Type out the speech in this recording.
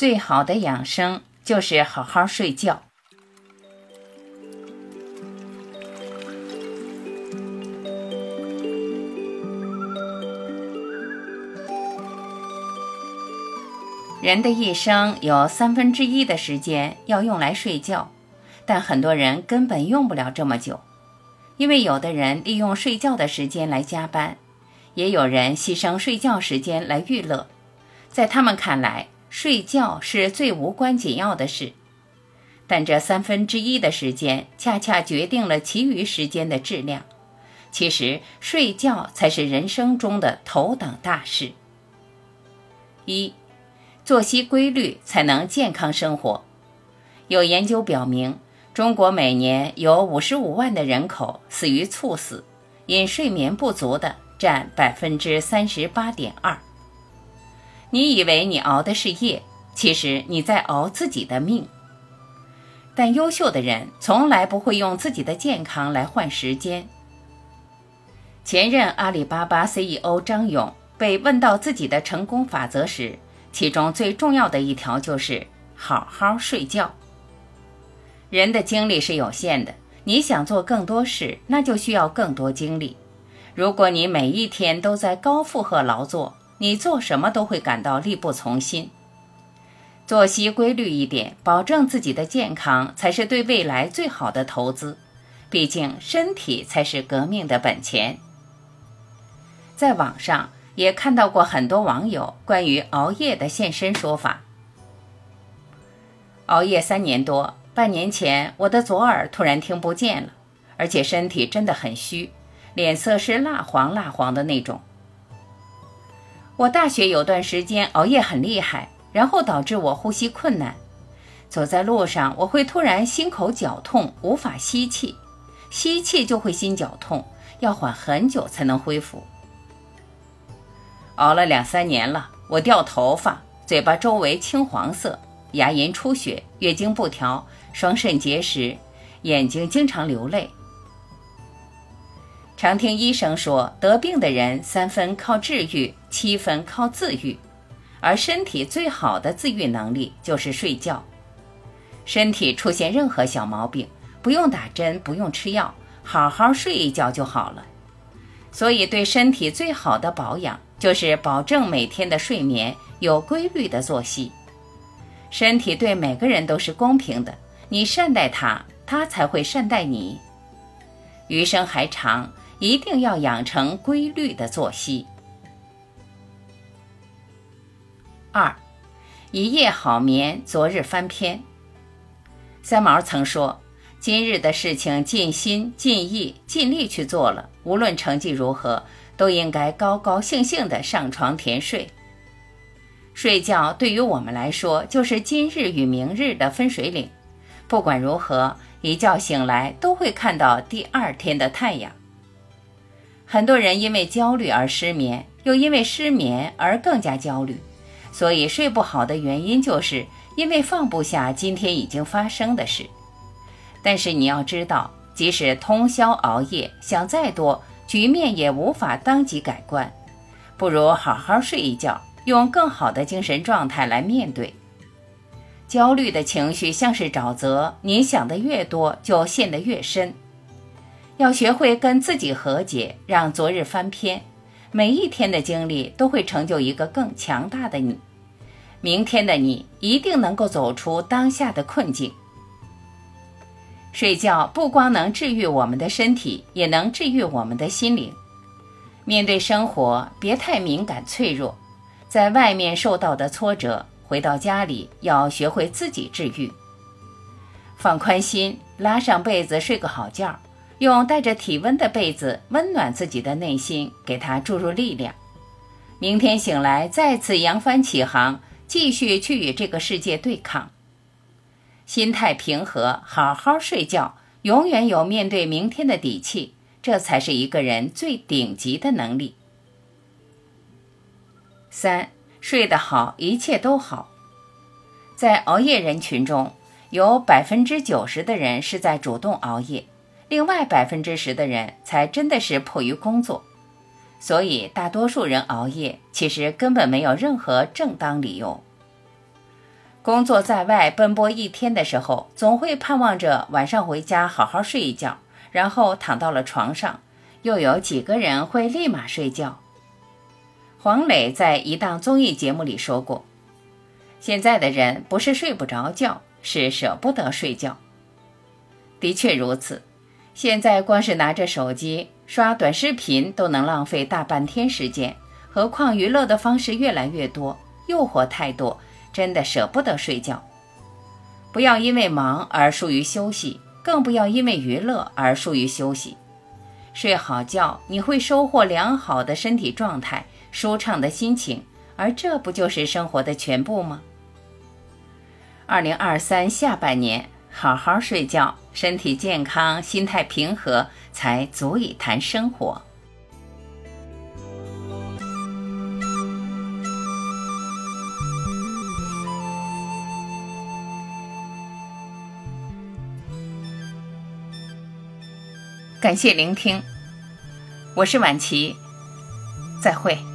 最好的养生就是好好睡觉。人的一生有三分之一的时间要用来睡觉，但很多人根本用不了这么久，因为有的人利用睡觉的时间来加班，也有人牺牲睡觉时间来娱乐。在他们看来，睡觉是最无关紧要的事，但这三分之一的时间恰恰决定了其余时间的质量。其实，睡觉才是人生中的头等大事。一。作息规律才能健康生活。有研究表明，中国每年有五十五万的人口死于猝死，因睡眠不足的占百分之三十八点二。你以为你熬的是夜，其实你在熬自己的命。但优秀的人从来不会用自己的健康来换时间。前任阿里巴巴 CEO 张勇被问到自己的成功法则时，其中最重要的一条就是好好睡觉。人的精力是有限的，你想做更多事，那就需要更多精力。如果你每一天都在高负荷劳作，你做什么都会感到力不从心。作息规律一点，保证自己的健康，才是对未来最好的投资。毕竟，身体才是革命的本钱。在网上。也看到过很多网友关于熬夜的现身说法。熬夜三年多，半年前我的左耳突然听不见了，而且身体真的很虚，脸色是蜡黄蜡黄的那种。我大学有段时间熬夜很厉害，然后导致我呼吸困难，走在路上我会突然心口绞痛，无法吸气，吸气就会心绞痛，要缓很久才能恢复。熬了两三年了，我掉头发，嘴巴周围青黄色，牙龈出血，月经不调，双肾结石，眼睛经常流泪。常听医生说，得病的人三分靠治愈，七分靠自愈，而身体最好的自愈能力就是睡觉。身体出现任何小毛病，不用打针，不用吃药，好好睡一觉就好了。所以，对身体最好的保养。就是保证每天的睡眠有规律的作息，身体对每个人都是公平的，你善待它，它才会善待你。余生还长，一定要养成规律的作息。二，一夜好眠，昨日翻篇。三毛曾说：“今日的事情尽心尽意尽力去做了，无论成绩如何。”都应该高高兴兴地上床甜睡。睡觉对于我们来说，就是今日与明日的分水岭。不管如何，一觉醒来都会看到第二天的太阳。很多人因为焦虑而失眠，又因为失眠而更加焦虑，所以睡不好的原因就是因为放不下今天已经发生的事。但是你要知道，即使通宵熬夜，想再多。局面也无法当即改观，不如好好睡一觉，用更好的精神状态来面对。焦虑的情绪像是沼泽，你想的越多，就陷得越深。要学会跟自己和解，让昨日翻篇。每一天的经历都会成就一个更强大的你，明天的你一定能够走出当下的困境。睡觉不光能治愈我们的身体，也能治愈我们的心灵。面对生活，别太敏感脆弱。在外面受到的挫折，回到家里要学会自己治愈。放宽心，拉上被子睡个好觉，用带着体温的被子温暖自己的内心，给它注入力量。明天醒来，再次扬帆起航，继续去与这个世界对抗。心态平和，好好睡觉，永远有面对明天的底气，这才是一个人最顶级的能力。三，睡得好，一切都好。在熬夜人群中，有百分之九十的人是在主动熬夜，另外百分之十的人才真的是迫于工作。所以，大多数人熬夜其实根本没有任何正当理由。工作在外奔波一天的时候，总会盼望着晚上回家好好睡一觉，然后躺到了床上，又有几个人会立马睡觉？黄磊在一档综艺节目里说过：“现在的人不是睡不着觉，是舍不得睡觉。”的确如此，现在光是拿着手机刷短视频都能浪费大半天时间，何况娱乐的方式越来越多，诱惑太多。真的舍不得睡觉，不要因为忙而疏于休息，更不要因为娱乐而疏于休息。睡好觉，你会收获良好的身体状态、舒畅的心情，而这不就是生活的全部吗？二零二三下半年，好好睡觉，身体健康，心态平和，才足以谈生活。感谢聆听，我是晚琪，再会。